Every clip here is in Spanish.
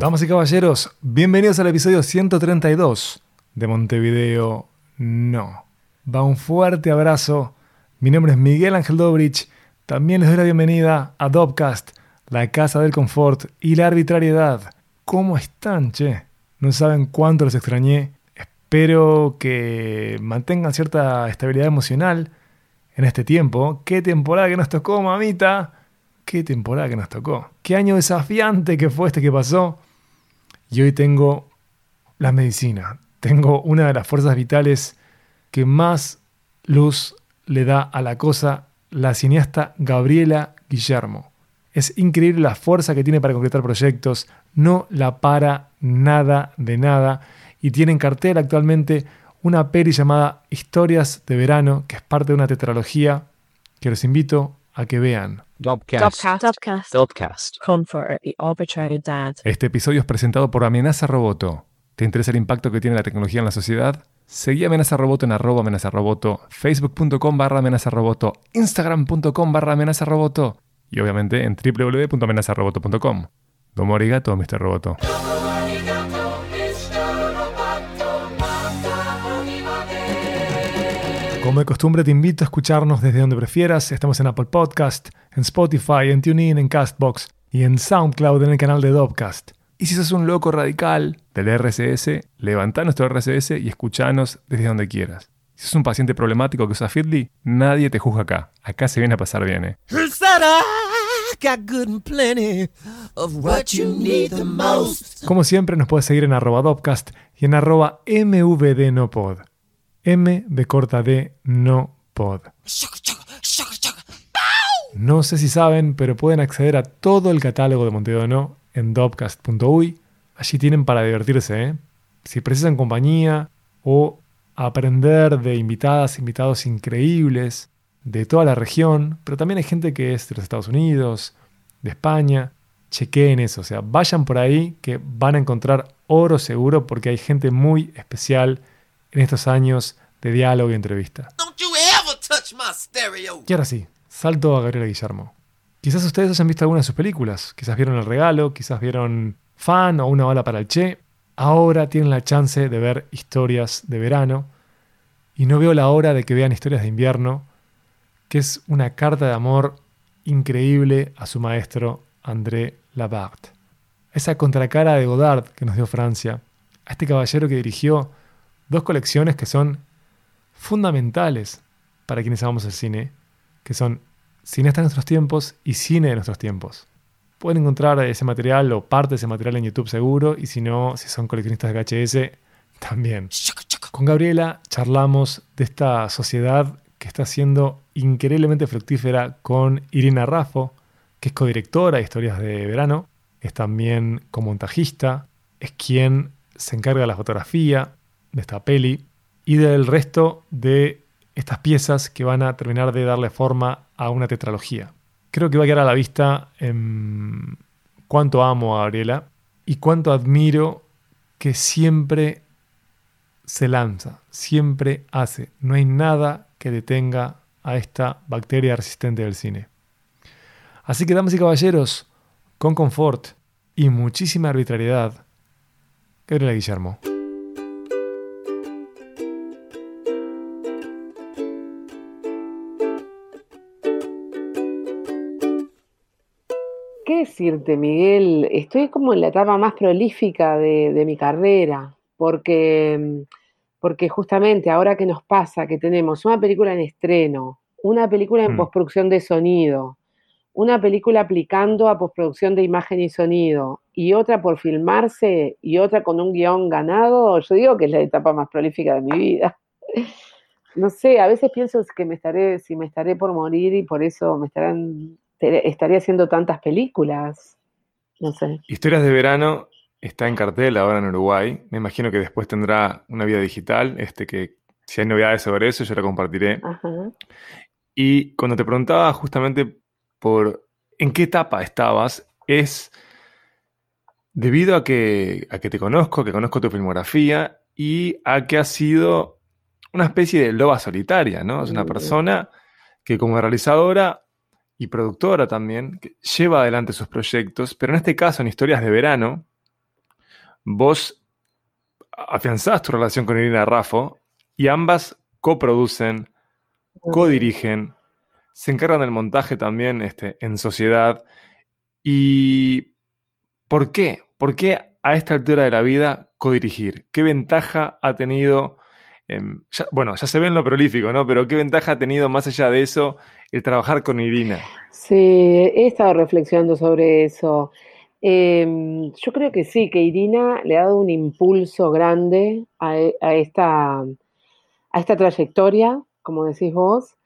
Damas y caballeros, bienvenidos al episodio 132 de Montevideo No. Va un fuerte abrazo. Mi nombre es Miguel Ángel Dobrich. También les doy la bienvenida a Dopcast, la casa del confort y la arbitrariedad. ¿Cómo están, che? No saben cuánto los extrañé. Espero que mantengan cierta estabilidad emocional en este tiempo. ¿Qué temporada que nos tocó, mamita? ¿Qué temporada que nos tocó? ¿Qué año desafiante que fue este que pasó? Y hoy tengo la medicina. Tengo una de las fuerzas vitales que más luz le da a la cosa, la cineasta Gabriela Guillermo. Es increíble la fuerza que tiene para concretar proyectos, no la para nada de nada y tiene en cartel actualmente una peli llamada Historias de Verano, que es parte de una tetralogía que los invito a que vean. Dopcast. Dopcast. Dopcast. Este episodio es presentado por Amenaza Roboto. ¿Te interesa el impacto que tiene la tecnología en la sociedad? Seguí Amenaza Roboto en arroba amenaza roboto, facebook.com barra amenaza roboto, instagram.com barra amenaza roboto y obviamente en www.amenazaroboto.com. Domo arigato, Mr. Roboto. Como de costumbre, te invito a escucharnos desde donde prefieras. Estamos en Apple Podcast, en Spotify, en TuneIn, en Castbox y en SoundCloud en el canal de Dopcast. Y si sos un loco radical del RSS, levanta nuestro RSS y escuchanos desde donde quieras. Si sos un paciente problemático que usa Feedly, nadie te juzga acá. Acá se viene a pasar bien. ¿eh? Is that I got good and plenty of what you need the most. Como siempre, nos puedes seguir en arroba Dopcast y en arroba mvdnopod. M de corta D, no pod. No sé si saben, pero pueden acceder a todo el catálogo de Montevideo No en dopcast.uy. Allí tienen para divertirse, ¿eh? Si precisan compañía o aprender de invitadas, invitados increíbles de toda la región, pero también hay gente que es de los Estados Unidos, de España. Chequeen eso, o sea, vayan por ahí que van a encontrar oro seguro porque hay gente muy especial en estos años de diálogo y entrevista. Y ahora sí, salto a Gabriela Guillermo. Quizás ustedes hayan visto alguna de sus películas, quizás vieron El Regalo, quizás vieron Fan o Una bala para el Che. Ahora tienen la chance de ver historias de verano y no veo la hora de que vean historias de invierno, que es una carta de amor increíble a su maestro André Labarthe. Esa contracara de Godard que nos dio Francia, a este caballero que dirigió dos colecciones que son fundamentales para quienes amamos el cine, que son Cineasta de nuestros tiempos y Cine de nuestros tiempos. Pueden encontrar ese material o parte de ese material en YouTube seguro, y si no, si son coleccionistas de VHS, también. Con Gabriela charlamos de esta sociedad que está siendo increíblemente fructífera con Irina Raffo, que es codirectora de historias de verano, es también comontajista, es quien se encarga de la fotografía de esta peli y del resto de estas piezas que van a terminar de darle forma a una tetralogía. Creo que va a quedar a la vista en cuánto amo a Gabriela y cuánto admiro que siempre se lanza, siempre hace. No hay nada que detenga a esta bacteria resistente del cine. Así que, damas y caballeros, con confort y muchísima arbitrariedad, Gabriela Guillermo. Decirte, Miguel? Estoy como en la etapa más prolífica de, de mi carrera, porque, porque justamente ahora que nos pasa que tenemos una película en estreno, una película en Mm. postproducción de sonido, una película aplicando a postproducción de imagen y sonido, y otra por filmarse y otra con un guion ganado, yo digo que es la etapa más prolífica de mi vida. No sé, a veces pienso que me estaré, si me estaré por morir y por eso me estarán, estaré haciendo tantas películas. No sé. Historias de verano está en cartel ahora en Uruguay. Me imagino que después tendrá una vida digital, este que si hay novedades sobre eso yo la compartiré. Ajá. Y cuando te preguntaba justamente por en qué etapa estabas, es debido a que, a que te conozco, que conozco tu filmografía y a que has sido una especie de loba solitaria, ¿no? Es una persona que como realizadora y productora también que lleva adelante sus proyectos, pero en este caso en historias de verano, vos afianzás tu relación con Irina Raffo y ambas coproducen, codirigen, se encargan del montaje también este, en sociedad. ¿Y por qué? ¿Por qué a esta altura de la vida codirigir? ¿Qué ventaja ha tenido? Em, bueno, ya se ve en lo prolífico, ¿no? Pero ¿qué ventaja ha tenido más allá de eso el trabajar con Irina? Sí, he estado reflexionando sobre eso. Em, yo creo que sí, que Irina le ha dado un impulso grande a, a esta, a esta trayectoria, como decís vos,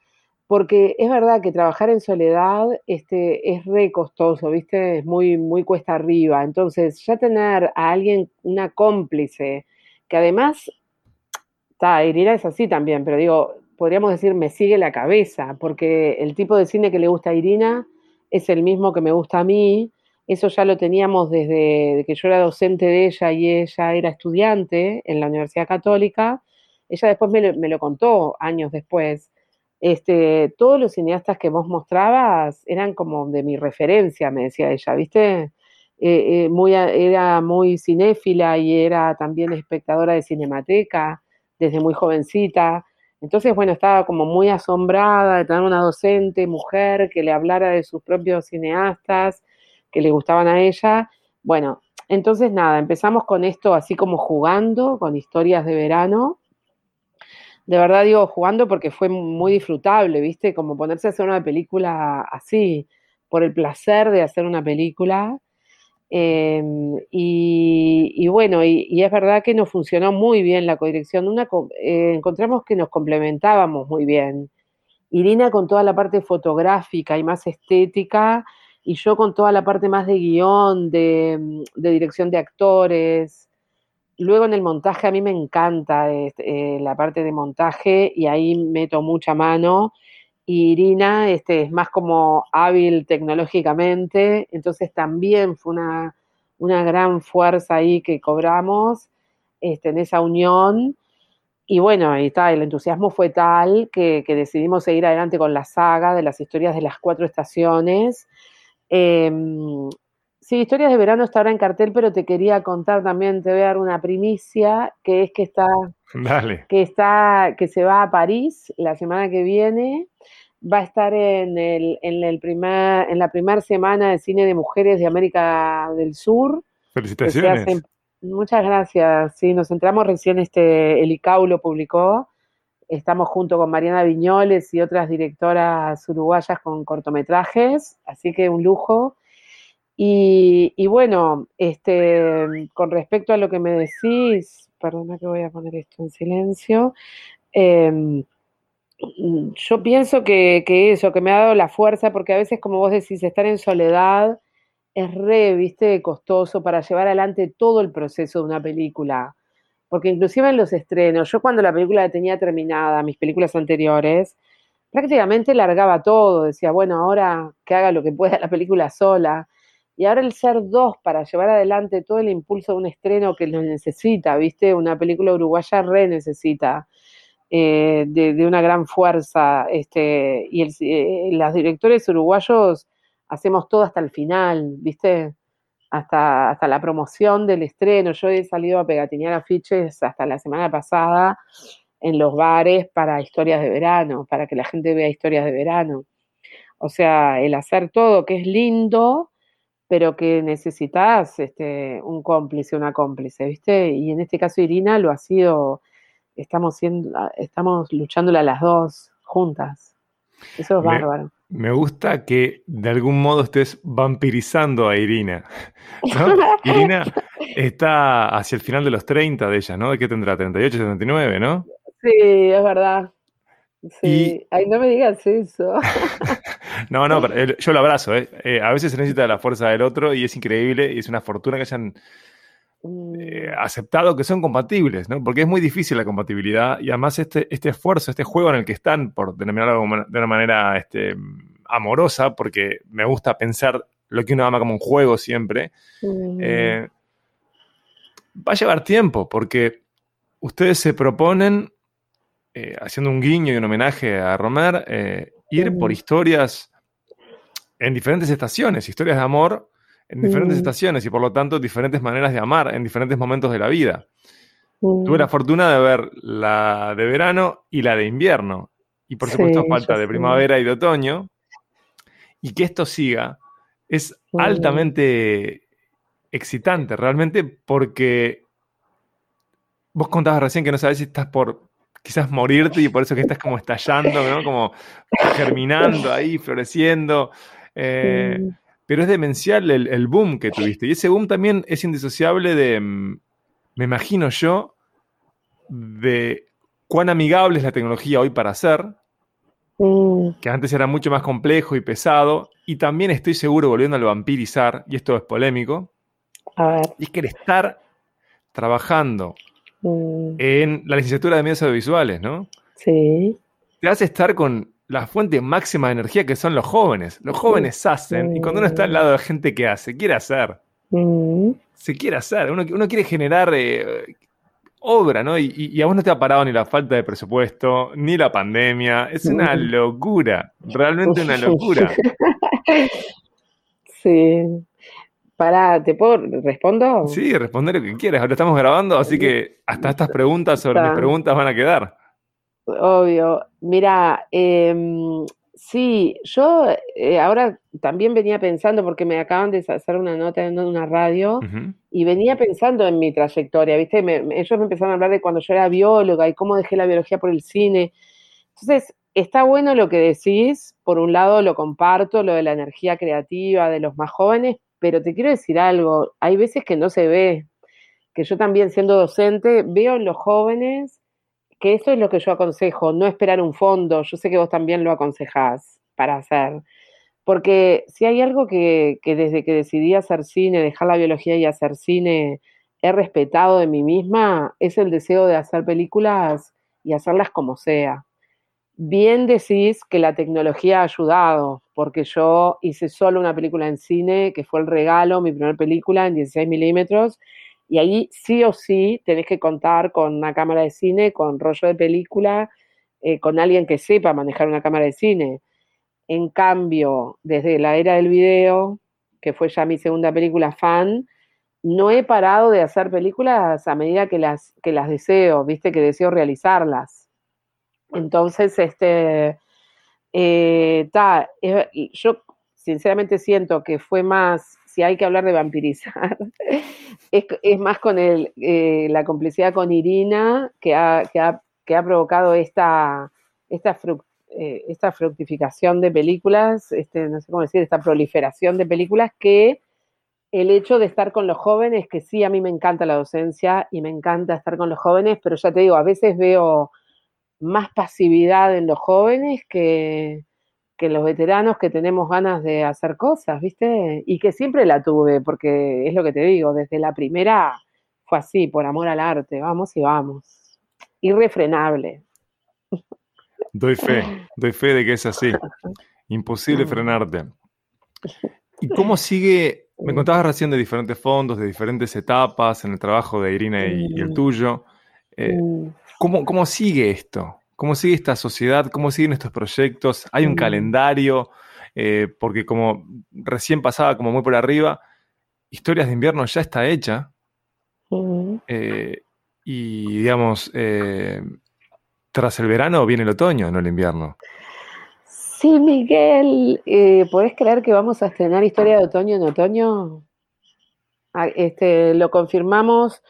porque es verdad que trabajar en soledad este, es re costoso, ¿viste? Es muy, muy cuesta arriba. Entonces, ya tener a alguien, una cómplice, que además Está, Irina es así también, pero digo, podríamos decir me sigue la cabeza, porque el tipo de cine que le gusta a Irina es el mismo que me gusta a mí. Eso ya lo teníamos desde que yo era docente de ella y ella era estudiante en la Universidad Católica. Ella después me lo, contó años después. Este, todos los cineastas que vos mostrabas eran como de mi referencia, me decía ella, ¿viste? Eh, eh, muy, era muy cinéfila y era también espectadora de Cinemateca desde muy jovencita. Entonces, bueno, estaba como muy asombrada de tener una docente mujer que le hablara de sus propios cineastas que le gustaban a ella. Bueno, entonces nada, empezamos con esto así como jugando, con historias de verano. De verdad digo jugando porque fue muy disfrutable, ¿viste? Como ponerse a hacer una película así, por el placer de hacer una película. Eh, y, bueno, y, es verdad que nos funcionó muy bien la codirección. Una, eh, encontramos que nos complementábamos muy bien. Irina con toda la parte fotográfica y más estética, y yo con toda la parte más de guion, de, de dirección de actores. Luego en el montaje a mí me encanta este, eh, la parte de montaje y ahí meto mucha mano. Y Irina este, es más como hábil tecnológicamente, entonces también fue una, una gran fuerza ahí que cobramos este, en esa unión. Y bueno, ahí está, el entusiasmo fue tal que, que decidimos seguir adelante con la saga de las historias de las cuatro estaciones. Eh, sí, Historias de Verano está ahora en cartel, pero te quería contar también, te voy a dar una primicia, que es que está Dale. que está, que se va a París la semana que viene. Va a estar en, el, en, el primer, en la primera semana de cine de mujeres de América del Sur. Felicitaciones. hace- muchas gracias. Sí, nos entramos recién, este, el ICAU lo publicó. Estamos junto con Mariana Viñoles y otras directoras uruguayas con cortometrajes, así que un lujo. Y, bueno, este, con respecto a lo que me decís, perdona que voy a poner esto en silencio, eh, yo pienso que, eso, que me ha dado la fuerza, porque a veces, como vos decís, estar en soledad es re, viste, costoso para llevar adelante todo el proceso de una película. Porque inclusive en los estrenos, yo cuando la película la tenía terminada, mis películas anteriores, prácticamente largaba todo, decía, bueno, ahora que haga lo que pueda la película sola. Y ahora el ser dos para llevar adelante todo el impulso de un estreno que lo necesita, ¿viste? Una película uruguaya re necesita eh, de, una gran fuerza. Este, y el, eh, los directores uruguayos hacemos todo hasta el final, ¿viste? Hasta, hasta la promoción del estreno. Yo he salido a pegatinear afiches hasta la semana pasada en los bares para historias de verano, para que la gente vea historias de verano. O sea, el hacer todo que es lindo, pero que necesitas este, un cómplice, una cómplice, ¿viste? Y en este caso Irina lo ha sido, estamos, siendo, estamos luchándola las dos juntas. Eso es Me- bárbaro. Me gusta que de algún modo estés vampirizando a Irina. ¿no? Irina está hacia el final de los 30 de ella, ¿no? ¿De qué tendrá? 38, 79, ¿no? Sí, es verdad. Sí. Ay, no me digas eso. No, no, pero él- yo lo abrazo, ¿eh? Eh, A veces se necesita la fuerza del otro y es increíble y es una fortuna que hayan Mm, eh, aceptado que son compatibles, ¿no? Porque es muy difícil la compatibilidad y además este, este esfuerzo, este juego en el que están, por denominarlo de una manera este, amorosa, porque me gusta pensar lo que uno ama como un juego siempre, mm, eh, va a llevar tiempo, porque ustedes se proponen, eh, haciendo un guiño y un homenaje a Romer, eh, ir por historias en diferentes estaciones, historias de amor en diferentes Mm. estaciones y por lo tanto diferentes maneras de amar en diferentes momentos de la vida. Mm, Tuve la fortuna de ver la de verano y la de invierno. Y por supuesto Sí, falta de primavera y de otoño. Y que esto siga es Mm. altamente excitante, realmente, porque vos contabas recién que no sabés si estás por quizás morirte y por eso que estás como estallando, ¿no? Como germinando ahí, floreciendo. Eh, pero es demencial el, el boom que tuviste. Y ese boom también es indisociable de, mm, me imagino yo, de cuán amigable es la tecnología hoy para hacer, que antes era mucho más complejo y pesado. Y también estoy seguro, volviendo al vampirizar, y esto es polémico, A ver. y es que el estar trabajando mm, en la licenciatura de medios audiovisuales, ¿no? Sí. Te hace estar con la fuente máxima de energía que son los jóvenes. Los jóvenes hacen, y cuando uno está al lado de gente que hace, quiere hacer. mm, se quiere hacer, uno, uno quiere generar eh, obra, ¿no? Y, y- y a vos no te ha parado ni la falta de presupuesto, ni la pandemia. Es una locura, realmente una locura. Sí. Pará, ¿te puedo respondo? Sí, responder lo que quieras. Ahora estamos grabando, así que hasta estas preguntas sobre mis Está. preguntas van a quedar. Obvio. Mira, em, sí, yo eh, ahora también venía pensando, porque me acaban de hacer una nota en una radio, y venía pensando en mi trayectoria, ¿viste? Me- ellos me empezaron a hablar de cuando yo era bióloga y cómo dejé la biología por el cine. Entonces, está bueno lo que decís, por un lado lo comparto, lo de la energía creativa de los más jóvenes, pero te quiero decir algo, hay veces que no se ve, que yo también siendo docente veo en los jóvenes que eso es lo que yo aconsejo, no esperar un fondo, yo sé que vos también lo aconsejás para hacer, porque si hay algo que, que desde que decidí hacer cine, dejar la biología y hacer cine, he respetado de mí misma, es el deseo de hacer películas y hacerlas como sea. Bien decís que la tecnología ha ayudado, porque yo hice solo una película en cine, que fue El Regalo, mi primera película en 16 milímetros, y ahí sí o sí tenés que contar con una cámara de cine, con rollo de película, eh, con alguien que sepa manejar una cámara de cine. En cambio, desde la era del video, que fue ya mi segunda película fan, no he parado de hacer películas a medida que las, que las deseo, viste, que deseo realizarlas. Entonces, este, eh, ta, yo sinceramente siento que fue más, si hay que hablar de vampirizar, es, más con el, eh, la complicidad con Irina que ha, que ha, que ha provocado esta, esta, fruc- eh, esta fructificación de películas, este, no sé cómo decir, esta proliferación de películas que el hecho de estar con los jóvenes, que sí, a mí me encanta la docencia y me encanta estar con los jóvenes, pero ya te digo, a veces veo más pasividad en los jóvenes que, que en los veteranos que tenemos ganas de hacer cosas, ¿viste? Y que siempre la tuve, porque es lo que te digo, desde la primera fue así, por amor al arte, vamos y vamos. Irrefrenable. Doy fe, doy fe de que es así. Imposible frenarte. ¿Y cómo sigue? Me contabas recién de diferentes fondos, de diferentes etapas en el trabajo de Irina y, y el tuyo. Eh, ¿cómo, ¿Cómo sigue esto? ¿Cómo sigue esta sociedad? ¿Cómo siguen estos proyectos? ¿Hay un Mm. calendario? Eh, porque como recién pasaba como muy por arriba, Historias de invierno ya está hecha. mm. eh, y digamos, eh, tras el verano viene el otoño, no el invierno. Sí, Miguel, ¿podés creer que vamos a estrenar Historia de Otoño en otoño? Ah, Este, lo confirmamos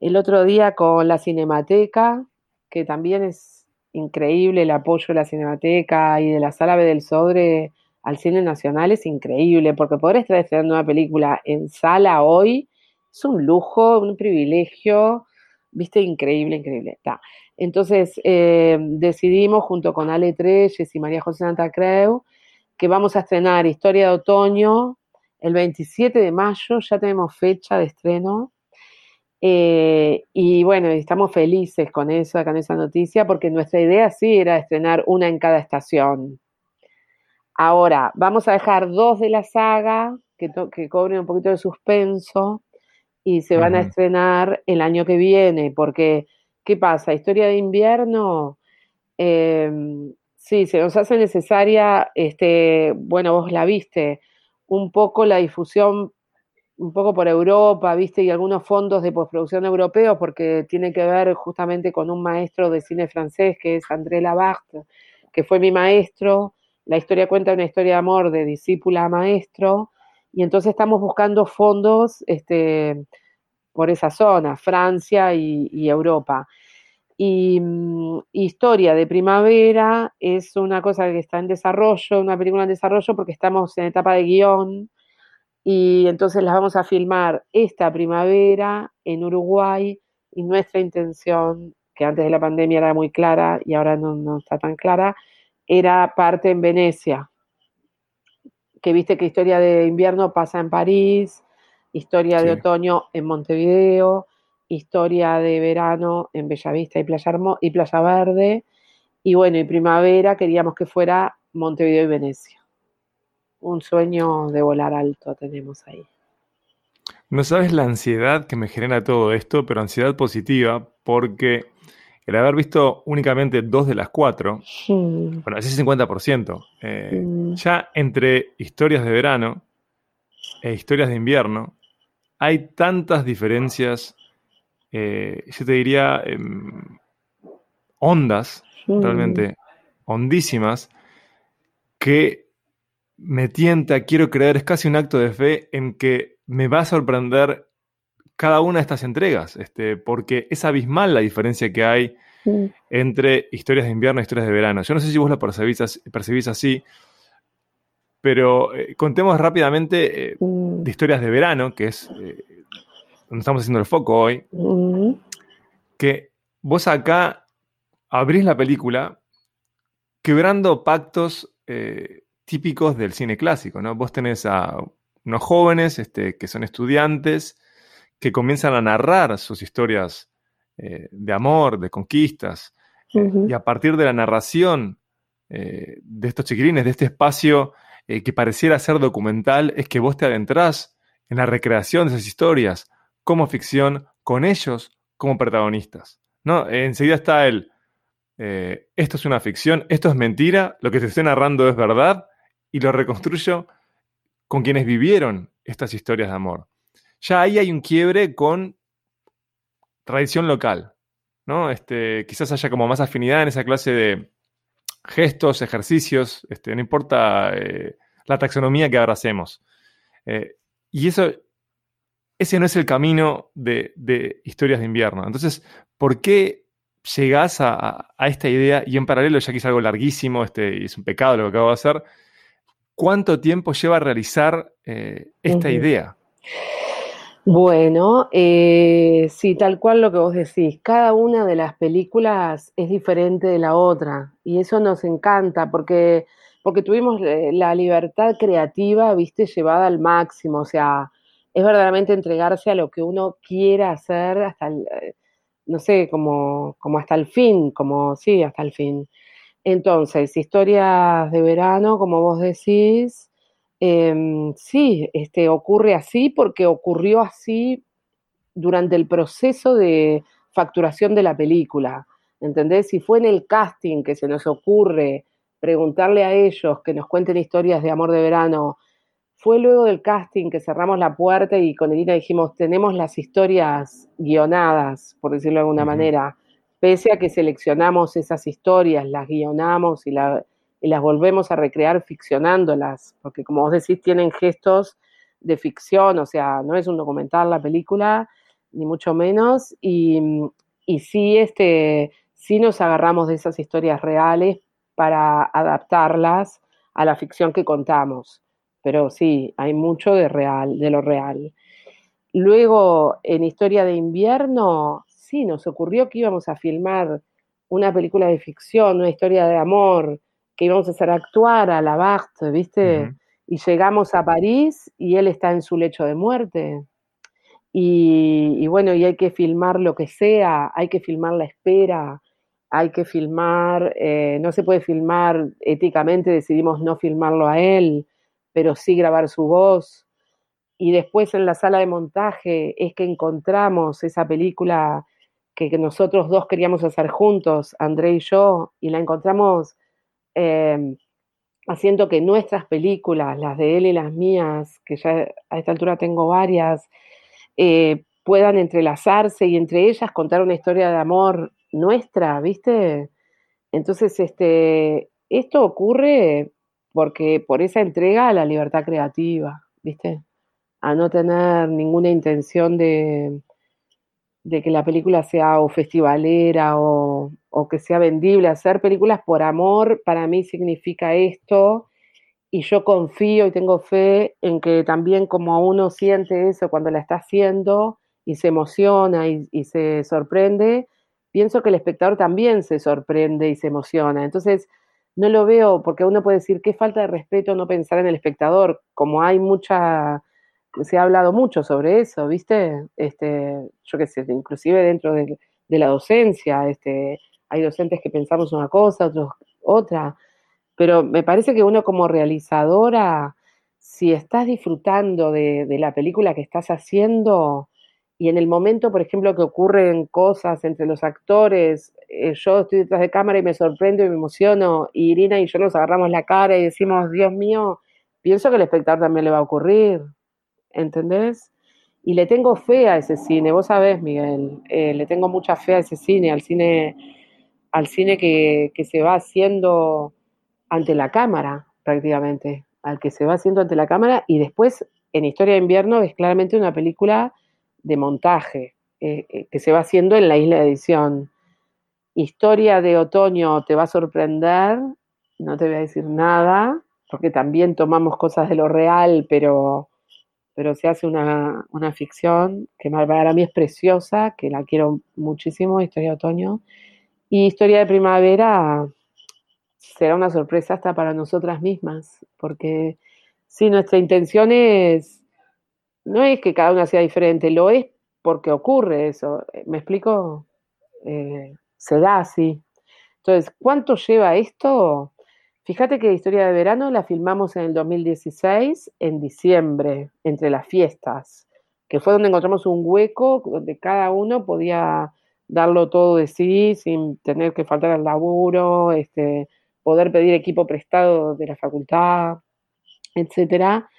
el otro día con la Cinemateca, que también es increíble el apoyo de la Cinemateca y de la Sala B del Sodre al cine nacional, es increíble, porque poder estar estrenando una película en sala hoy es un lujo, un privilegio, viste, increíble, increíble. Entonces eh, decidimos junto con Ale Treyes y María José Santa Creu que vamos a estrenar Historia de Otoño el 27 de mayo, ya tenemos fecha de estreno. Eh, y bueno, estamos felices con eso, con esa noticia, porque nuestra idea sí era estrenar una en cada estación. Ahora, vamos a dejar dos de la saga que, que cobren un poquito de suspenso y se van a estrenar el año que viene, porque, ¿qué pasa? Historia de invierno, eh, sí, se nos hace necesaria, este, bueno, vos la viste, un poco la difusión un poco por Europa, ¿viste? Y algunos fondos de postproducción europeos, porque tiene que ver justamente con un maestro de cine francés que es André Labarthe, que fue mi maestro. La historia cuenta una historia de amor de discípula a maestro, y entonces estamos buscando fondos este, por esa zona, Francia y, Europa. Y mm, Historia de Primavera es una cosa que está en desarrollo, una película en desarrollo porque estamos en etapa de guion y entonces las vamos a filmar esta primavera en Uruguay y nuestra intención, que antes de la pandemia era muy clara y ahora no, no está tan clara, era parte en Venecia, que viste que historia de invierno pasa en París, historia de otoño en Montevideo, historia de verano en Bellavista y Playa, Hermo- y Playa Verde, y bueno, y primavera queríamos que fuera Montevideo y Venecia. Un sueño de volar alto tenemos ahí. No sabes la ansiedad que me genera todo esto, pero ansiedad positiva, porque el haber visto únicamente dos de las cuatro, Mm, bueno, ese es 50%, eh, mm, ya entre historias de verano e historias de invierno, hay tantas diferencias, eh, yo te diría, em, hondas, mm. realmente hondísimas, que me tienta, quiero creer, es casi un acto de fe en que me va a sorprender cada una de estas entregas, este, porque es abismal la diferencia que hay entre historias de invierno y historias de verano. Yo no sé si vos lo percibís, as- percibís así, pero eh, contemos rápidamente eh, de historias de verano, que es eh, donde estamos haciendo el foco hoy, que vos acá abrís la película quebrando pactos eh, típicos del cine clásico, ¿no? Vos tenés a unos jóvenes este, que son estudiantes que comienzan a narrar sus historias eh, de amor, de conquistas, eh, y a partir de la narración eh, de estos chiquilines, de este espacio que pareciera ser documental, es que vos te adentrás en la recreación de esas historias como ficción, con ellos como protagonistas. ¿no? Enseguida está el, esto es una ficción, esto es mentira, lo que te estoy narrando es verdad, y lo reconstruyo con quienes vivieron estas historias de amor. Ya ahí hay un quiebre con tradición local, ¿no? Este, quizás haya como más afinidad en esa clase de gestos, ejercicios, este, no importa eh, la taxonomía que abracemos. Eh, y eso, ese no es el camino de, de historias de invierno. Entonces, ¿por qué llegás a, a- esta idea y en paralelo, ya que es algo larguísimo, este, y es un pecado lo que acabo de hacer, ¿cuánto tiempo lleva a realizar eh, esta idea? Bueno, eh, sí, tal cual lo que vos decís. Cada una de las películas es diferente de la otra y eso nos encanta porque, porque tuvimos eh, la libertad creativa, viste, llevada al máximo. O sea, es verdaderamente entregarse a lo que uno quiera hacer hasta el, eh, no sé, como, como hasta el fin, como, sí, hasta el fin. Entonces, historias de verano, como vos decís, em, sí, este, ocurre así porque ocurrió así durante el proceso de facturación de la película, ¿entendés? Si fue en el casting que se nos ocurre preguntarle a ellos que nos cuenten historias de amor de verano, fue luego del casting que cerramos la puerta y con Elina dijimos, tenemos las historias guionadas, por decirlo de alguna manera, pese a que seleccionamos esas historias, las guionamos y, y las volvemos a recrear ficcionándolas, porque como vos decís, tienen gestos de ficción, o sea, no es un documental la película, ni mucho menos, y, y sí, este, sí nos agarramos de esas historias reales para adaptarlas a la ficción que contamos. Pero sí, hay mucho de real, de lo real. Luego, en Historia de Invierno, sí, nos ocurrió que íbamos a filmar una película de ficción, una historia de amor, que íbamos a hacer actuar a Labarthe, ¿viste? Y llegamos a París y él está en su lecho de muerte. Y, y bueno, y hay que filmar lo que sea, hay que filmar la espera, hay que filmar, eh, no se puede filmar éticamente, decidimos no filmarlo a él, pero sí grabar su voz. Y después en la sala de montaje es que encontramos esa película que, nosotros dos queríamos hacer juntos, André y yo, y la encontramos eh, haciendo que nuestras películas, las de él y las mías, que ya a esta altura tengo varias, eh, puedan entrelazarse y entre ellas contar una historia de amor nuestra, ¿viste? Entonces, este, esto ocurre porque por esa entrega a la libertad creativa, ¿viste? A no tener ninguna intención de, de que la película sea o festivalera o, o que sea vendible. Hacer películas por amor para mí significa esto y yo confío y tengo fe en que también como uno siente eso cuando la está haciendo y se emociona y, y se sorprende, pienso que el espectador también se sorprende y se emociona. Entonces, no lo veo porque uno puede decir qué falta de respeto no pensar en el espectador, como hay mucha, se ha hablado mucho sobre eso, ¿viste? Este, yo qué sé, inclusive dentro de, la docencia, este, hay docentes que pensamos una cosa, otros otra, pero me parece que uno como realizadora, si estás disfrutando de, de la película que estás haciendo, y en el momento, por ejemplo, que ocurren cosas entre los actores, eh, yo estoy detrás de cámara y me sorprendo y me emociono, y Irina y yo nos agarramos la cara y decimos, Dios mío, pienso que al espectador también le va a ocurrir, ¿entendés? Y le tengo fe a ese cine, vos sabés, Miguel, eh, le tengo mucha fe a ese cine, al cine, al cine que, que se va haciendo ante la cámara, prácticamente, al que se va haciendo ante la cámara, y después, en Historia de Invierno, es claramente una película de montaje eh, eh, que se va haciendo en la isla de edición. Historia de otoño te va a sorprender, no te voy a decir nada, porque también tomamos cosas de lo real, pero, pero se hace una, una ficción que para mí es preciosa, que la quiero muchísimo, Historia de otoño. Y Historia de primavera será una sorpresa hasta para nosotras mismas, porque si nuestra intención es no es que cada una sea diferente, lo es porque ocurre eso. ¿Me explico? Eh, se da así. Entonces, ¿cuánto lleva esto? Fíjate que Historia de Verano la filmamos en el 2016, en diciembre, entre las fiestas, que fue donde encontramos un hueco donde cada uno podía darlo todo de sí sin tener que faltar al laburo, este, poder pedir equipo prestado de la facultad, etcétera.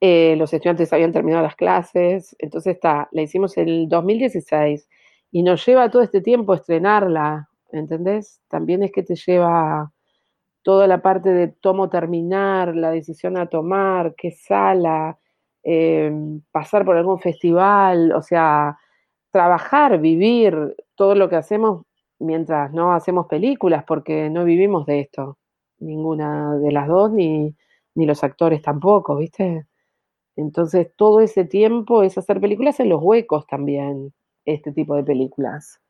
Eh, los estudiantes habían terminado las clases, entonces está, la hicimos en el 2016 y nos lleva todo este tiempo estrenarla, ¿entendés? También es que te lleva toda la parte de tomo terminar, la decisión a tomar, qué sala, eh, pasar por algún festival, o sea, trabajar, vivir todo lo que hacemos mientras no hacemos películas, porque no vivimos de esto, ninguna de las dos, ni, ni los actores tampoco, ¿viste? Entonces, todo ese tiempo es hacer películas en los huecos también, este tipo de películas.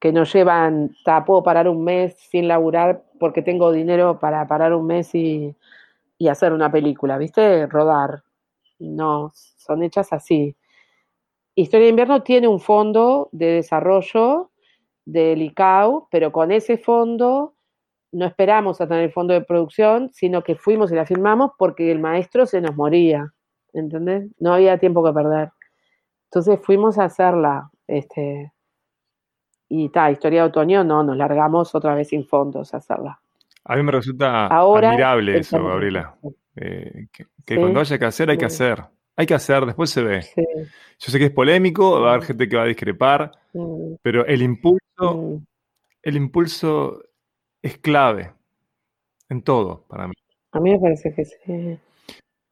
Que nos llevan, ta, puedo parar un mes sin laburar porque tengo dinero para parar un mes y, y hacer una película, ¿viste? Rodar. No, son hechas así. Historia de Invierno tiene un fondo de desarrollo del ICAO, pero con ese fondo no esperamos a tener el fondo de producción, sino que fuimos y la filmamos porque el maestro se nos moría, ¿entendés? No había tiempo que perder. Entonces fuimos a hacerla, este, y ta, historia de otoño, no, nos largamos otra vez sin fondos a hacerla. A mí me resulta Ahora, admirable eso, Gabriela. Eh, que que Sí. cuando haya que hacer, hay que hacer. Hay que hacer, después se ve. Sí, Yo sé que es polémico, va a haber gente que va a discrepar, mm, pero el impulso, mm. el impulso es clave en todo para mí. A mí me parece que sí.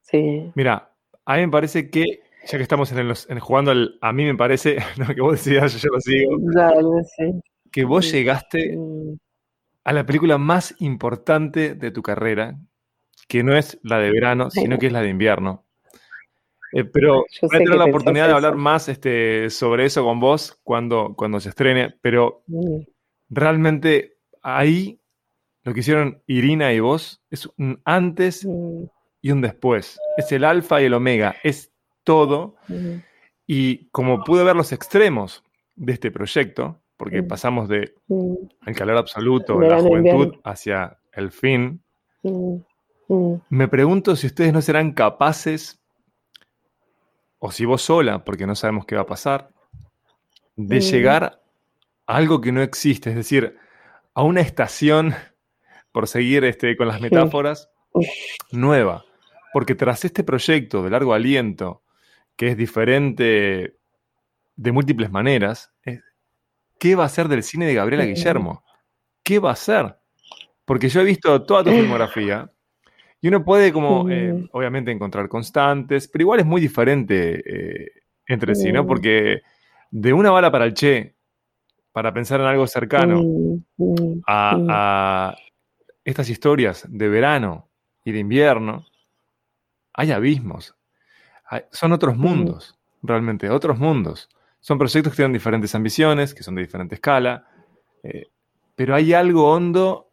Sí. Mira, a mí me parece que, ya que estamos en, los- en jugando al, a mí me parece, no, que vos decías, yo lo sigo, Dale, sí. que vos Sí. llegaste Mm, a la película más importante de tu carrera, que no es la de verano, sino que es la de invierno. Eh, pero voy a tener la oportunidad de hablar eso. más este, sobre eso con vos cuando, cuando se estrene, pero mm, realmente ahí lo que hicieron Irina y vos es un antes mm, y un después. Es el alfa y el omega, es todo. Y como pude ver los extremos de este proyecto, porque pasamos de el calor absoluto, de la juventud, hacia el fin, me pregunto si ustedes no serán capaces, o si vos sola, porque no sabemos qué va a pasar, de llegar a algo que no existe, es decir, a una estación, por seguir este, con las metáforas, nueva. Porque tras este proyecto de largo aliento, que es diferente de múltiples maneras, es, ¿qué va a ser del cine de Gabriela Guillermo? ¿Qué va a ser? Porque yo he visto toda tu filmografía y uno puede como, eh, obviamente, encontrar constantes, pero igual es muy diferente eh, entre sí, ¿no? Porque de una bala para el Che, para pensar en algo cercano, a, estas historias de verano y de invierno, hay abismos. Son otros mundos, realmente, otros mundos. Son proyectos que tienen diferentes ambiciones, que son de diferente escala, eh, pero hay algo hondo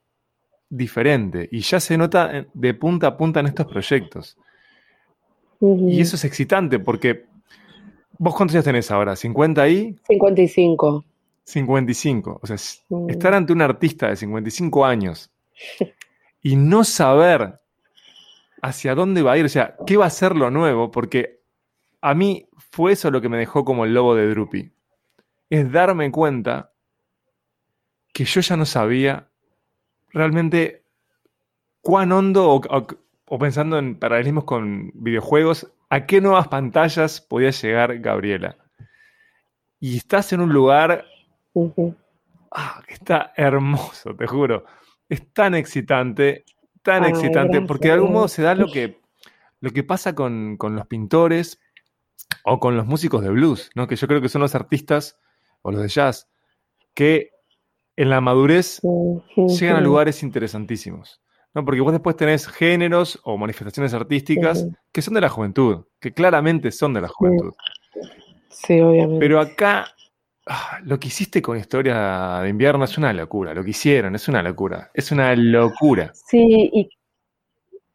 diferente y ya se nota de punta a punta en estos proyectos. Y eso es excitante porque vos cuántos años tenés ahora, ¿50 ahí? 55. 55. O sea, estar ante un artista de 55 años y no saber hacia dónde va a ir, o sea, qué va a ser lo nuevo, porque a mí fue eso lo que me dejó como el lobo de Drupi. Es darme cuenta que yo ya no sabía realmente cuán hondo, o, pensando en paralelismos con videojuegos, a qué nuevas pantallas podía llegar Gabriela. Y estás en un lugar ah, que está hermoso, te juro. Es tan excitante, tan excitante, porque de algún modo se da lo que, lo que pasa con, con, los pintores o con los músicos de blues, ¿no? que yo creo que son los artistas o los de jazz, que en la madurez llegan a lugares interesantísimos. ¿no? Porque vos después tenés géneros o manifestaciones artísticas que son de la juventud, que claramente son de la juventud. Sí, obviamente. Pero acá, lo que hiciste con Historia de Invierno es una locura. Lo que hicieron es una locura. Es una locura. Sí, y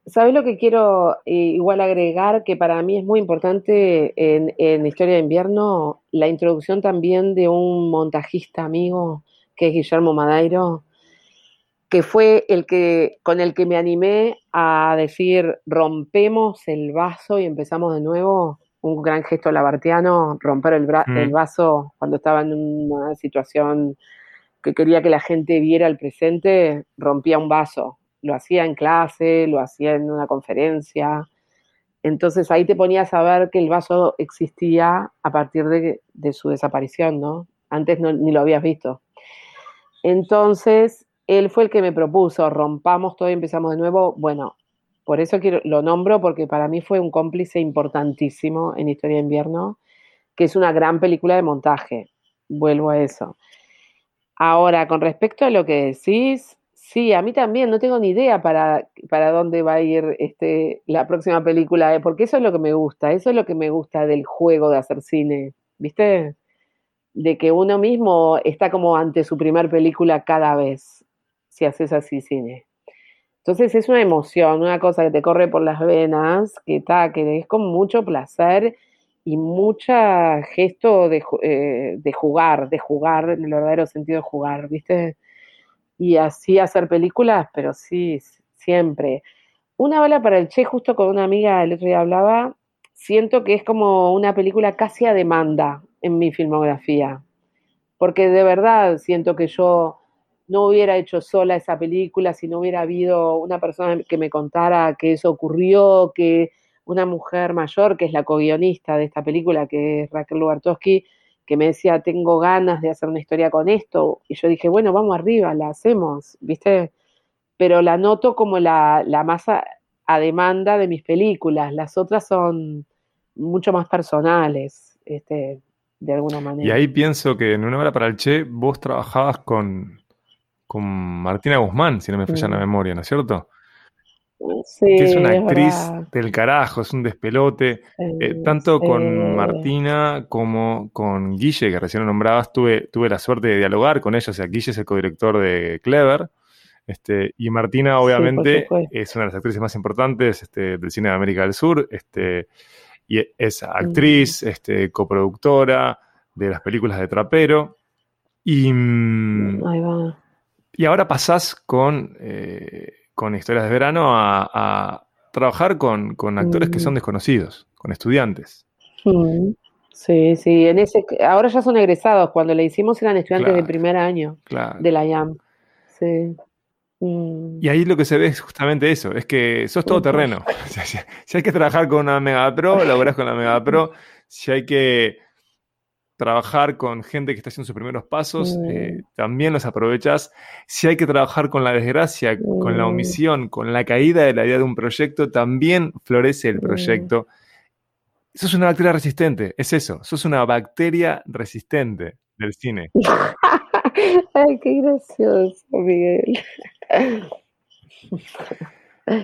¿sabes lo que quiero eh, igual agregar? Que para mí es muy importante en, en Historia de Invierno la introducción también de un montajista amigo que es Guillermo Madeiro, que fue el que con el que me animé a decir rompemos el vaso y empezamos de nuevo. Un gran gesto labartiano, romper el, el vaso cuando estaba en una situación que quería que la gente viera el presente, rompía un vaso. Lo hacía en clase, lo hacía en una conferencia. Entonces ahí te ponías a ver que el vaso existía a partir de, de su desaparición, ¿no? Antes no, ni lo habías visto. Entonces, él fue el que me propuso, rompamos todo y empezamos de nuevo. Bueno, por eso lo nombro porque para mí fue un cómplice importantísimo en Historia de Invierno, que es una gran película de montaje. Vuelvo a eso. Ahora, con respecto a lo que decís, sí, a mí también, no tengo ni idea para, para dónde va a ir este, la próxima película, porque eso es lo que me gusta, eso es lo que me gusta del juego de hacer cine, ¿viste? de que uno mismo está como ante su primer película cada vez, si haces así cine. Entonces es una emoción, una cosa que te corre por las venas, que, está que es con mucho placer y mucha gesto de, eh, de, jugar, de jugar en el verdadero sentido de jugar, ¿viste? Y así hacer películas, pero sí, siempre. Una bala para el Che, justo con una amiga el otro día hablaba, siento que es como una película casi a demanda, en mi filmografía, porque de verdad siento que yo no hubiera hecho sola esa película si no hubiera habido una persona que me contara que eso ocurrió, que una mujer mayor, que es la co-guionista de esta película, que es Raquel Lubartowski, que me decía, tengo ganas de hacer una historia con esto. Y yo dije, bueno, vamos arriba, la hacemos, ¿viste? Pero la noto como la, la más a, demanda de mis películas. Las otras son mucho más personales. Este, de alguna manera. Y ahí pienso que en una hora para el Che vos trabajabas con, con Martina Guzmán, si no me falla la memoria, ¿no es cierto? Sí, que es una actriz del carajo, es un despelote. Eh, tanto con Martina como con Guille, que recién lo nombrabas, tuve, tuve la suerte de dialogar con ella. O sea, Guille es el codirector de Clever. Este, y Martina, obviamente, es una de las actrices más importantes este, del cine de América del Sur. Este, y es actriz, este, coproductora de las películas de Trapero. Y, mm, y ahora pasás con, eh, con Historias de Verano a, trabajar con, actores que son mm. desconocidos, con estudiantes. Mm. Sí, sí, en ese, ahora ya son egresados, cuando le hicimos eran estudiantes de primer año de la IAM. Sí. Mm. Y ahí lo que se ve es justamente eso, es que sos todo terreno. Si hay que trabajar con una Mega Pro, laburás con la Mega Pro. Si hay que trabajar con gente que está haciendo sus primeros pasos, Mm. eh, también los aprovechas. Si hay que trabajar con la desgracia, con la Mm. omisión, con la caída de la idea de un proyecto, también florece el Mm. proyecto. Sos una bacteria resistente, es eso, sos una bacteria resistente del cine. Ay, qué gracioso, Miguel.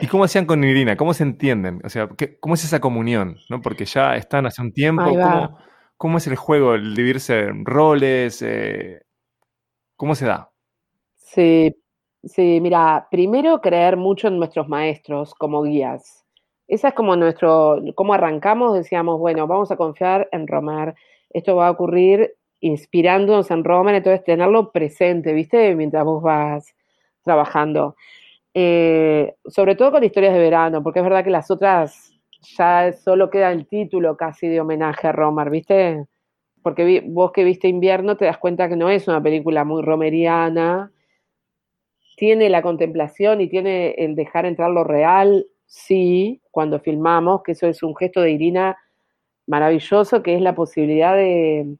¿Y cómo hacían con Irina? ¿Cómo se entienden? O sea, ¿qué- ¿cómo es esa comunión? ¿no? Porque ya están hace un tiempo. Ahí va. ¿Cómo, cómo es el juego, el dividirse en roles? eh, ¿Cómo se da? Sí, sí, mira, primero creer mucho en nuestros maestros como guías. Esa es como nuestro, cómo arrancamos, decíamos, bueno, vamos a confiar en Romer. Esto va a ocurrir inspirándonos en Romer, entonces tenerlo presente, ¿viste? Mientras vos vas trabajando. Eh, sobre todo con historias de verano, porque es verdad que las otras ya solo queda el título casi de homenaje a Romer, ¿viste? Porque vos que viste invierno te das cuenta que no es una película muy romeriana, tiene la contemplación y tiene el dejar entrar lo real, sí, cuando filmamos, que eso es un gesto de Irina maravilloso, que es la posibilidad de,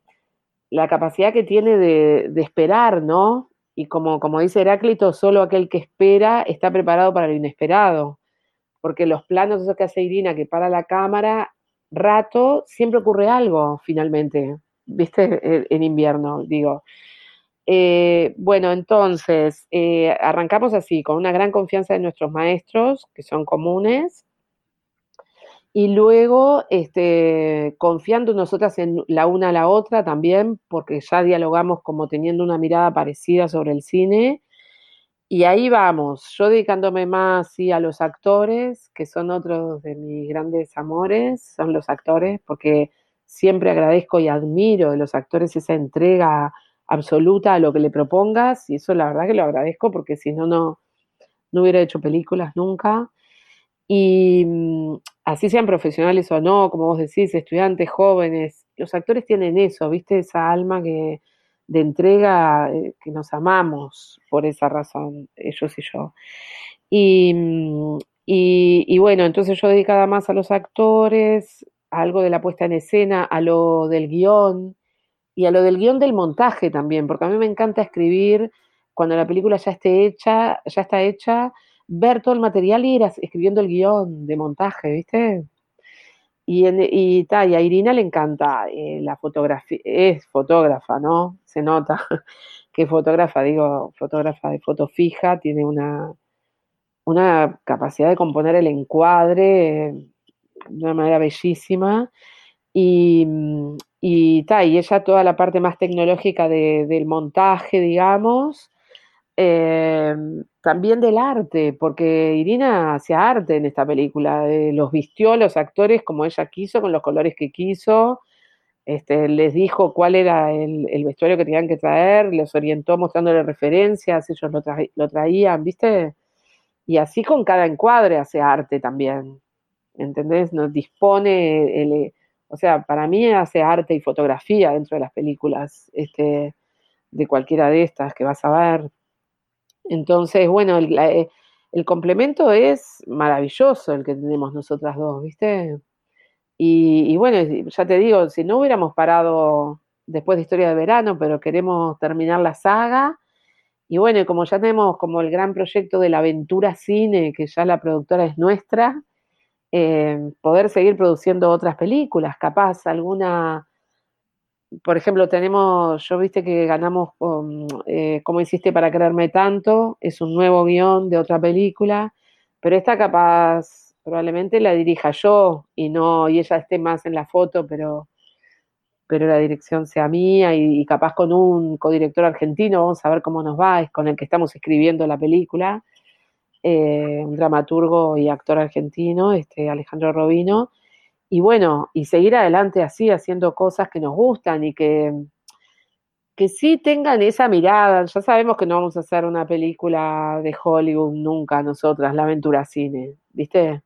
la capacidad que tiene de, de esperar, ¿no? Y como, como dice Heráclito, solo aquel que espera está preparado para lo inesperado, porque los planos esos que hace Irina, que para la cámara, rato, siempre ocurre algo, finalmente, ¿viste? En, en invierno, digo. Eh, bueno, entonces, eh, arrancamos así, con una gran confianza de nuestros maestros, que son comunes, y luego este, confiando nosotras en la una a la otra también, porque ya dialogamos como teniendo una mirada parecida sobre el cine, y ahí vamos, yo dedicándome más sí, a los actores, que son otros de mis grandes amores, son los actores, porque siempre agradezco y admiro de los actores esa entrega absoluta a lo que le propongas, y eso la verdad que lo agradezco porque si no, no, no hubiera hecho películas nunca. Y mm, así sean profesionales o no, como vos decís, estudiantes jóvenes, los actores tienen eso, ¿viste? Esa alma que, de entrega eh, que nos amamos por esa razón, ellos y yo. Y, y, bueno, entonces yo dedicada más a los actores, a algo de la puesta en escena, a lo del guion y a lo del guion del montaje también, porque a mí me encanta escribir cuando la película ya esté hecha, ya está hecha, ver todo el material y ir escribiendo el guion de montaje, ¿viste? Y, en- y, ta, y a Irina le encanta eh, la fotografía, es fotógrafa, ¿no? Se nota que fotógrafa, digo, fotógrafa de foto fija, tiene una, una capacidad de componer el encuadre eh, de una manera bellísima. Y, y, ta, y ella toda la parte más tecnológica de- del montaje, digamos, eh, también del arte, porque Irina hacía arte en esta película, eh, los vistió a los actores como ella quiso, con los colores que quiso, este, les dijo cuál era el, el vestuario que tenían que traer, les orientó mostrándole referencias, ellos lo, tra- lo traían, ¿viste? Y así con cada encuadre hace arte también, ¿entendés? Nos dispone, el, o sea, para mí hace arte y fotografía dentro de las películas, este, de cualquiera de estas que vas a ver. Entonces, bueno, el, eh, el complemento es maravilloso el que tenemos nosotras dos, ¿viste? Y, bueno, ya te digo, si no hubiéramos parado después de Historia de Verano, pero queremos terminar la saga, y bueno, como ya tenemos como el gran proyecto de la aventura cine, que ya la productora es nuestra, eh, poder seguir produciendo otras películas, capaz alguna, por ejemplo, tenemos, yo viste que ganamos eh, ¿Cómo hiciste para quererme tanto? Es un nuevo guion de otra película, pero esta capaz probablemente la dirija yo y no, y ella esté más en la foto, pero, pero la dirección sea mía y, y capaz con un codirector argentino, vamos a ver cómo nos va, es con el que estamos escribiendo la película, eh, un dramaturgo y actor argentino, este Alejandro Robino, y bueno, y seguir adelante así, haciendo cosas que nos gustan y que, que sí tengan esa mirada. Ya sabemos que no vamos a hacer una película de Hollywood nunca nosotras, la aventura cine, ¿viste?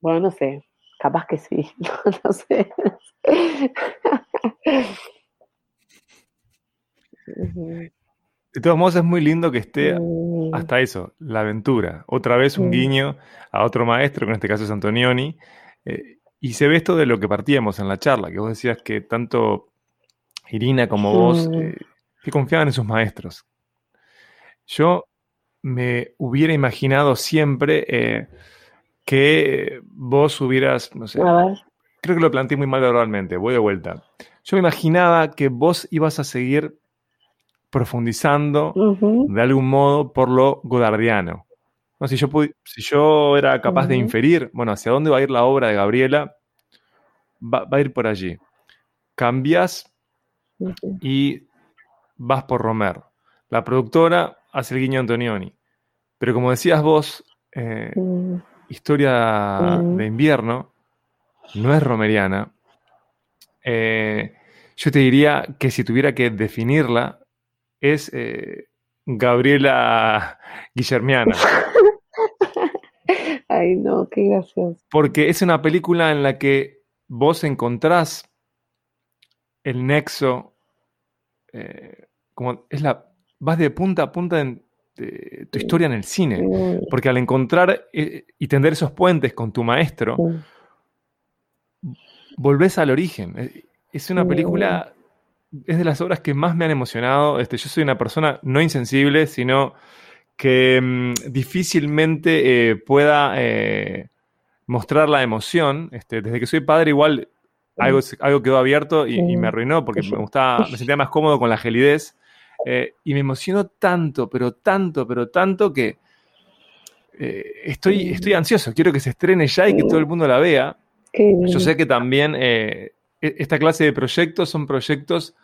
Bueno, no sé, capaz que sí, no sé. De todos modos, es muy lindo que esté Mm, hasta eso, la aventura. Otra vez un guiño a otro maestro, que en este caso es Antonioni. eh, y se ve esto de lo que partíamos en la charla, que vos decías que tanto Irina como vos, eh, que confiaban en sus maestros. Yo me hubiera imaginado siempre eh, que vos hubieras, no sé, creo que lo planteé muy mal verbalmente, voy de vuelta. Yo me imaginaba que vos ibas a seguir profundizando de algún modo por lo godardiano. No, si, yo si yo era capaz de inferir, bueno, hacia dónde va a ir la obra de Gabriela, va, va a ir por allí. Cambias y vas por Romer. La productora hace el guiño Antonioni. Pero como decías vos, eh, Mm, Historia Mm. de invierno no es romeriana. Eh, yo te diría que si tuviera que definirla, es eh, Gabriela Guillermiana. Ay, no, qué gracioso. Porque es una película en la que vos encontrás el nexo, eh, como es la, vas de punta a punta en de tu historia en el cine. Porque al encontrar eh, y tender esos puentes con tu maestro, volvés al origen. Eh, Es una película, es de las obras que más me han emocionado. Este, yo soy una persona no insensible, sino que mm, difícilmente eh, pueda eh, mostrar la emoción. Este, desde que soy padre, igual algo, algo quedó abierto y, y me arruinó porque me gustaba, me sentía más cómodo con la gelidez. Eh, y me emocionó tanto, pero tanto, pero tanto que estoy, estoy ansioso. Quiero que se estrene ya y que todo el mundo la vea. Yo sé que también eh, esta clase de proyectos son proyectos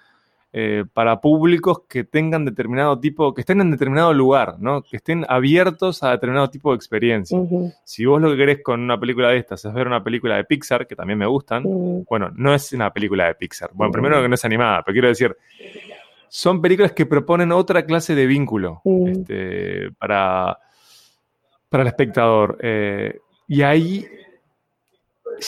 eh, para públicos que tengan determinado tipo, que estén en determinado lugar, ¿no? Que estén abiertos a determinado tipo de experiencia. Si vos lo que querés con una película de estas es ver una película de Pixar, que también me gustan, bueno, no es una película de Pixar. Bueno, primero que no es animada, pero quiero decir, son películas que proponen otra clase de vínculo este, para, para el espectador. Eh, y ahí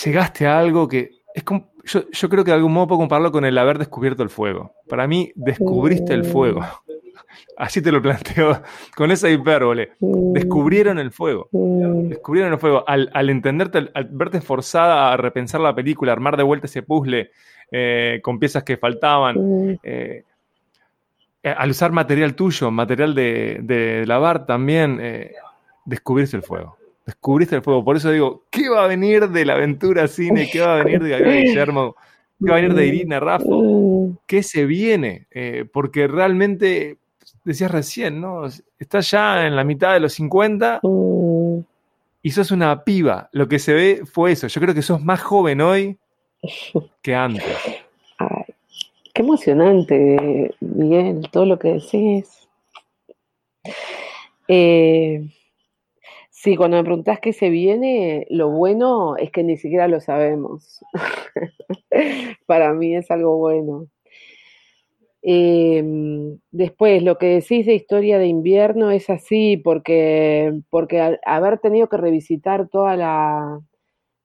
llegaste a algo que es como, yo, yo creo que de algún modo puedo compararlo con el haber descubierto el fuego. Para mí, descubriste el fuego. Así te lo planteo, con esa hipérbole. Descubrieron el fuego. Descubrieron el fuego. Al, al entenderte, al, verte forzada a repensar la película, armar de vuelta ese puzzle eh, con piezas que faltaban, eh, eh, al usar material tuyo, material de, de lavar también, eh, descubriste el fuego. Descubriste el fuego. Por eso digo, ¿qué va a venir de la aventura cine? ¿Qué va a venir de Gabriel Guillermo? ¿Qué va a venir de Irina Raffo? mm, ¿Qué se viene? Eh, porque realmente, decías recién, ¿no? Estás ya en la mitad de los 50 mm. y sos una piba. Lo que se ve fue eso. Yo creo que sos más joven hoy que antes. Ay, qué emocionante, Miguel, todo lo que decís. Eh, sí, cuando me preguntás qué se viene, lo bueno es que ni siquiera lo sabemos. Para mí es algo bueno. Eh, después, lo que decís de historia de invierno es así, porque, porque haber tenido que revisitar toda la,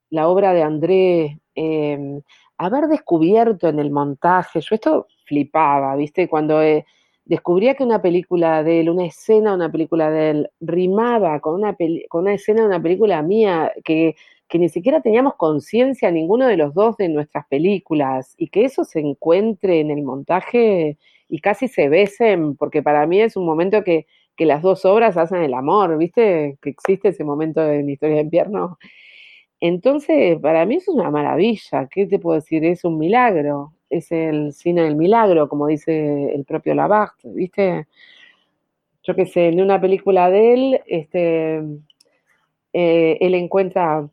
la obra de André, eh, haber descubierto en el montaje, yo esto flipaba, ¿viste? Cuando eh, descubría que una película de él, una escena de una película de él, rimaba con una, con una escena de una película mía, que, que ni siquiera teníamos conciencia ninguno de los dos de nuestras películas, y que eso se encuentre en el montaje y casi se besen, porque para mí es un momento que, que las dos obras hacen el amor, ¿viste? Que existe ese momento en historia de invierno. Entonces, para mí es una maravilla. ¿Qué te puedo decir? Es un milagro. Es el cine del milagro, como dice el propio Labarthe, ¿viste? Yo qué sé, en una película de él, este, eh, él encuentra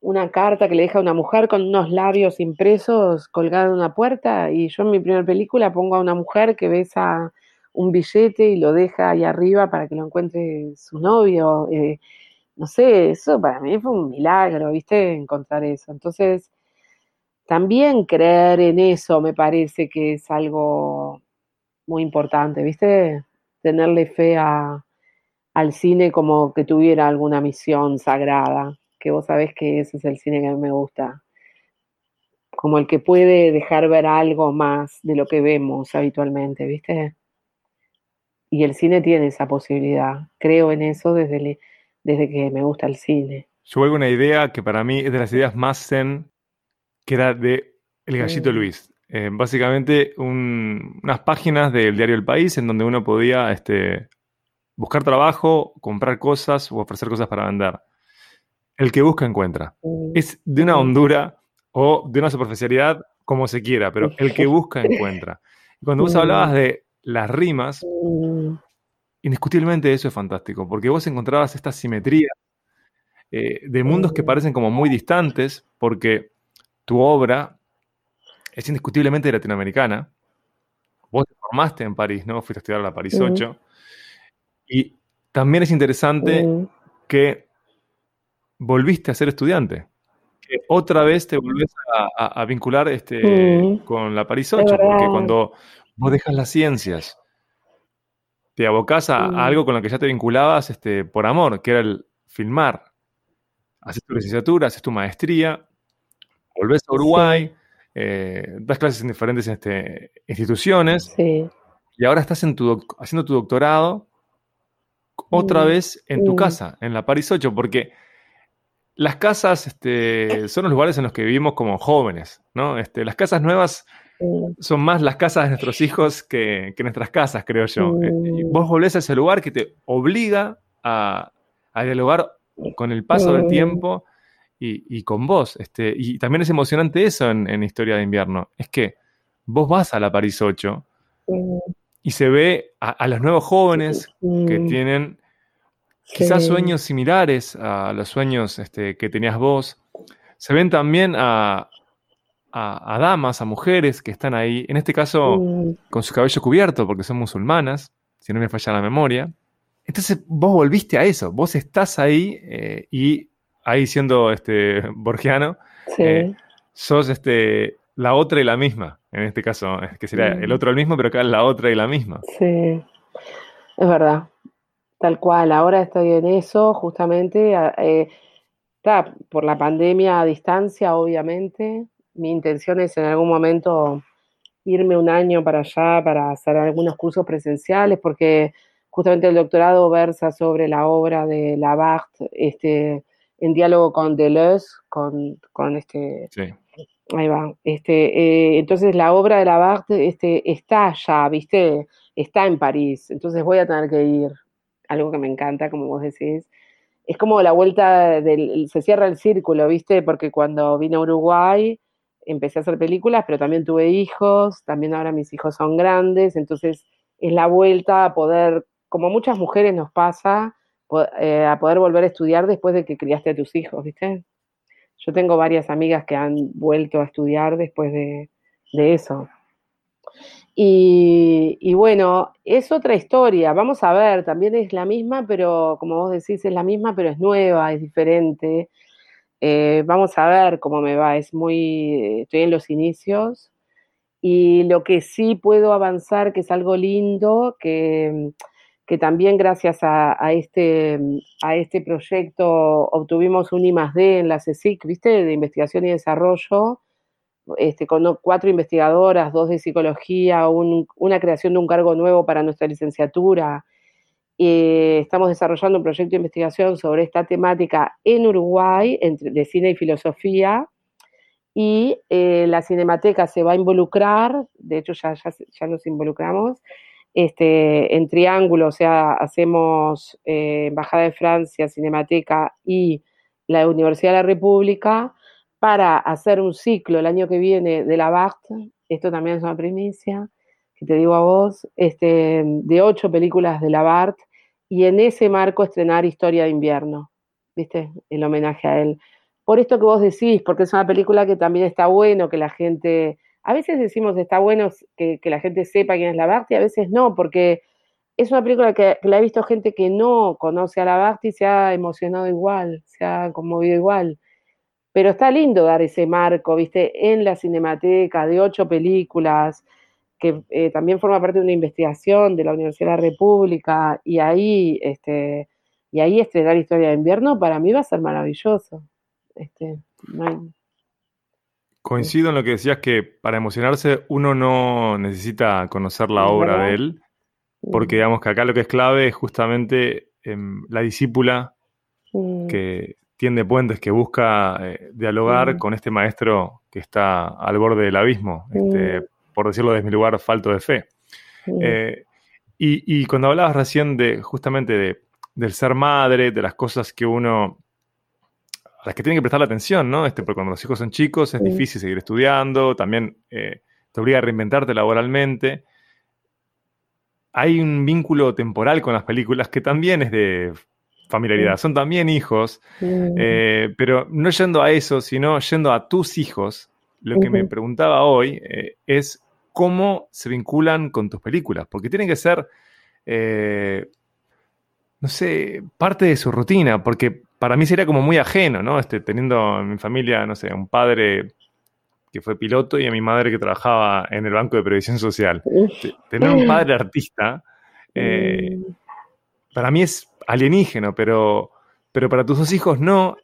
una carta que le deja a una mujer con unos labios impresos colgados en una puerta y yo en mi primera película pongo a una mujer que besa un billete y lo deja ahí arriba para que lo encuentre su novio. eh, no sé, eso para mí fue un milagro, ¿viste? Encontrar eso. Entonces, también creer en eso me parece que es algo muy importante, ¿viste? Tenerle fe al cine como que tuviera alguna misión sagrada, que vos sabés que ese es el cine que a mí me gusta. Como el que puede dejar ver algo más de lo que vemos habitualmente, ¿viste? y el cine tiene esa posibilidad. Creo en eso desde, desde que me gusta el cine. Yo a una idea que para mí es de las ideas más zen, que era de El Gallito. Luis. Eh, básicamente un- unas páginas del diario El País en donde uno podía este, buscar trabajo, comprar cosas o ofrecer cosas para vender. El que busca encuentra. Mm, Es de una hondura o de una superficialidad como se quiera, pero el que busca encuentra. Y cuando vos Mm. hablabas de las rimas, mm, indiscutiblemente eso es fantástico, porque vos encontrabas esta simetría eh, de mundos que parecen como muy distantes, porque tu obra es indiscutiblemente latinoamericana. Vos te formaste en París, ¿no? Fuiste a estudiar a la París Mm. 8. Y también es interesante que volviste a ser estudiante. Que otra vez te volvés a, a- a vincular este, con la París 8, porque cuando vos dejas las ciencias, te abocás a, a algo con lo que ya te vinculabas este, por amor, que era el filmar. Haces tu licenciatura, haces tu maestría, volvés a Uruguay, eh, das clases en diferentes este, instituciones, sí, y ahora estás en tu haciendo tu doctorado otra Mm, vez en tu mm. casa, en la París 8, porque las casas este, son los lugares en los que vivimos como jóvenes, ¿no? Este, las casas nuevas mm, son más las casas de nuestros hijos que, que nuestras casas, creo yo. Mm. Eh, y vos volvés a ese lugar que te obliga a, a dialogar con el paso del Mm. tiempo y, y con vos. Este, y también es emocionante eso en, en Historia de Invierno, es que vos vas a la París 8 mm, y se ve a, a los nuevos jóvenes que tienen quizás sí, sueños similares a los sueños este, que tenías vos. Se ven también a, a- a damas, a mujeres que están ahí, en este caso con su cabello cubierto porque son musulmanas, si no me falla la memoria. Entonces vos volviste a eso, vos estás ahí eh, y ahí siendo este, borgiano, sí, eh, sos este, la otra y la misma, en este caso, que sería Mm. el otro el mismo, pero acá la otra y la misma. sí, es verdad, tal cual, ahora estoy en eso, justamente, eh, por la pandemia a distancia, obviamente, mi intención es en algún momento irme un año para allá para hacer algunos cursos presenciales, porque justamente el doctorado versa sobre la obra de Labarthe, este, en diálogo con Deleuze, con, con este Sí. Ahí va. Este, eh, entonces la obra de Labarthe este, está ya, ¿viste? Está en París. Entonces voy a tener que ir. Algo que me encanta, como vos decís. Es como la vuelta del. Se cierra el círculo, ¿viste? Porque cuando vine a Uruguay empecé a hacer películas, pero también tuve hijos. También ahora mis hijos son grandes. Entonces es la vuelta a poder, como muchas mujeres nos pasa, a poder volver a estudiar después de que criaste a tus hijos, ¿viste? Yo tengo varias amigas que han vuelto a estudiar después de, de eso. Y, y bueno, es otra historia. Vamos a ver, también es la misma, pero como vos decís, es la misma, pero es nueva, es diferente. Eh, vamos a ver cómo me va. Es muy, estoy en los inicios. Y lo que sí puedo avanzar, que es algo lindo, que, que también gracias a, a este, a este proyecto obtuvimos un I más D en la CSIC, ¿viste? De investigación y desarrollo, este, con cuatro investigadoras, dos de psicología, un- una creación de un cargo nuevo para nuestra licenciatura. Eh, estamos desarrollando un proyecto de investigación sobre esta temática en Uruguay, entre, de cine y filosofía, y eh, la Cinemateca se va a involucrar, de hecho ya, ya, ya nos involucramos, este, en triángulo, o sea, hacemos eh, Embajada de Francia, Cinemateca y la Universidad de la República para hacer un ciclo el año que viene de la BACT, esto también es una primicia, que te digo a vos, este, de ocho películas de la BART, y en ese marco estrenar Historia de Invierno, ¿viste? El homenaje a él. Por esto que vos decís, porque es una película que también está bueno que la gente, a veces decimos está bueno que, la gente sepa quién es la BART y a veces no, porque es una película que, la ha visto gente que no conoce a la BART y se ha emocionado igual, se ha conmovido igual. Pero está lindo dar ese marco, ¿viste? En la cinemateca de ocho películas, que eh, también forma parte de una investigación de la Universidad de la República, y ahí, este, y ahí estrenar Historia de Invierno para mí va a ser maravilloso. Este, Coincido en lo que decías que para emocionarse uno no necesita conocer la obra verdad. de él, porque digamos que acá lo que es clave es justamente em, la discípula que tiende puentes, que busca eh, dialogar con este maestro que está al borde del abismo, este, por decirlo desde mi lugar, falto de fe. Eh, y, y cuando hablabas recién de justamente de, del ser madre, de las cosas que uno, las que tiene que prestar atención, ¿no? Este, porque cuando los hijos son chicos es difícil seguir estudiando, también eh, te obliga a reinventarte laboralmente. Hay un vínculo temporal con las películas que también es de familiaridad, son también hijos, eh, pero no yendo a eso, sino yendo a tus hijos, lo que me preguntaba hoy eh, es cómo se vinculan con tus películas, porque tienen que ser, no sé, parte de su rutina, porque para mí sería como muy ajeno, ¿no? Este, teniendo en mi familia, no sé, un padre que fue piloto y a mi madre que trabajaba en el Banco de Previsión Social. Te- Tener un padre artista, eh, mm. para mí es alienígeno, pero, pero para tus dos hijos no.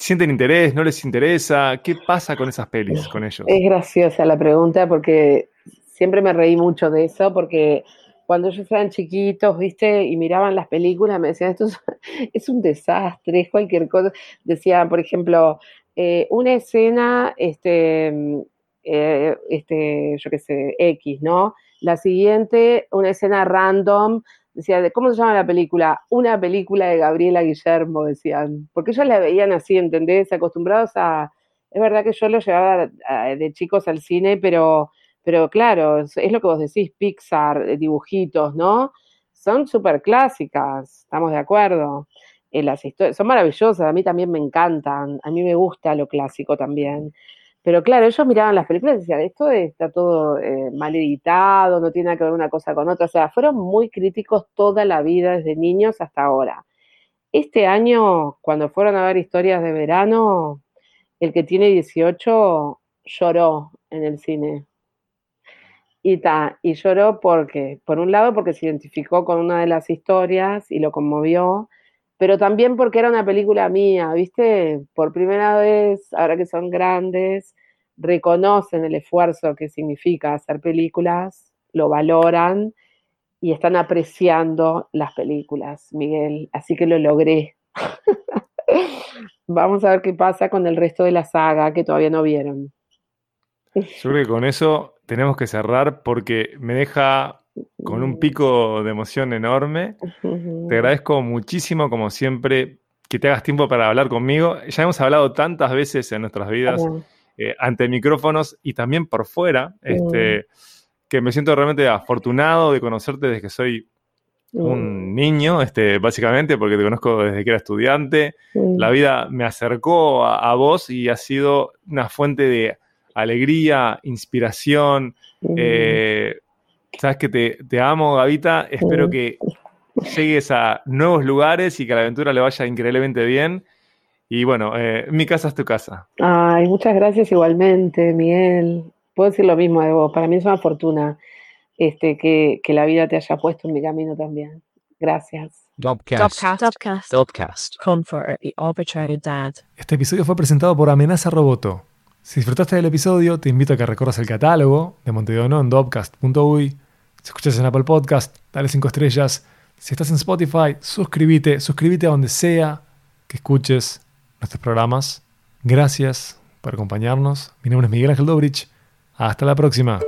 ¿Sienten interés? ¿No les interesa? ¿Qué pasa con esas pelis, con ellos? Es graciosa la pregunta porque siempre me reí mucho de eso porque cuando ellos eran chiquitos, viste, y miraban las películas, me decían, esto es, un desastre, es cualquier cosa. Decían, por ejemplo, eh, una escena, este, mm, eh, este, yo qué sé, X, ¿no? La siguiente, una escena random, decía, ¿de ¿cómo se llama la película? Una película de Gabriela Guillermo, decían, porque ellos la veían así, ¿entendés? Acostumbrados a, es verdad que yo los llevaba a- de chicos al cine, pero, pero claro, es, lo que vos decís, Pixar, eh, dibujitos, ¿no? Son súper clásicas, estamos de acuerdo. Eh, las historias son maravillosas, a mí también me encantan, a mí me gusta lo clásico también. Pero claro, ellos miraban las películas y decían, esto está todo eh, mal editado, no tiene nada que ver una cosa con otra. O sea, fueron muy críticos toda la vida, desde niños hasta ahora. Este año, cuando fueron a ver historias de verano, el que tiene 18 lloró en el cine. Y, ta, y lloró porque, por un lado, porque se identificó con una de las historias y lo conmovió, pero también porque era una película mía, ¿viste? Por primera vez, ahora que son grandes, reconocen el esfuerzo que significa hacer películas, lo valoran y están apreciando las películas, Miguel. Así que lo logré. Vamos a ver qué pasa con el resto de la saga que todavía no vieron. Yo creo que con eso tenemos que cerrar porque me deja con un pico de emoción enorme. Te agradezco muchísimo, como siempre, que te hagas tiempo para hablar conmigo. Ya hemos hablado tantas veces en nuestras vidas eh, ante micrófonos y también por fuera, este, que me siento realmente afortunado de conocerte desde que soy un niño, este, básicamente, porque te conozco desde que era estudiante. La vida me acercó a, a vos y ha sido una fuente de alegría, inspiración. Eh, sabes que te, te amo, Gavita. Espero que llegues a nuevos lugares y que a la aventura le vaya increíblemente bien. Y bueno, eh, mi casa es tu casa. Ay, muchas gracias igualmente, Miguel. Puedo decir lo mismo de vos. Para mí es una fortuna este, que, que la vida te haya puesto en mi camino también. Gracias. Dopcast. Dopcast. Dopcast. Dopcast. Comfort the Arbitrary Dad. Este episodio fue presentado por Amenaza Roboto. Si disfrutaste del episodio, te invito a que recorras el catálogo de Montevideo en dopcast.uy. Si escuchas en Apple Podcast, dale 5 estrellas. Si estás en Spotify, suscríbete, suscríbete a donde sea que escuches nuestros programas. Gracias por acompañarnos. Mi nombre es Miguel Ángel Dobrich. Hasta la próxima.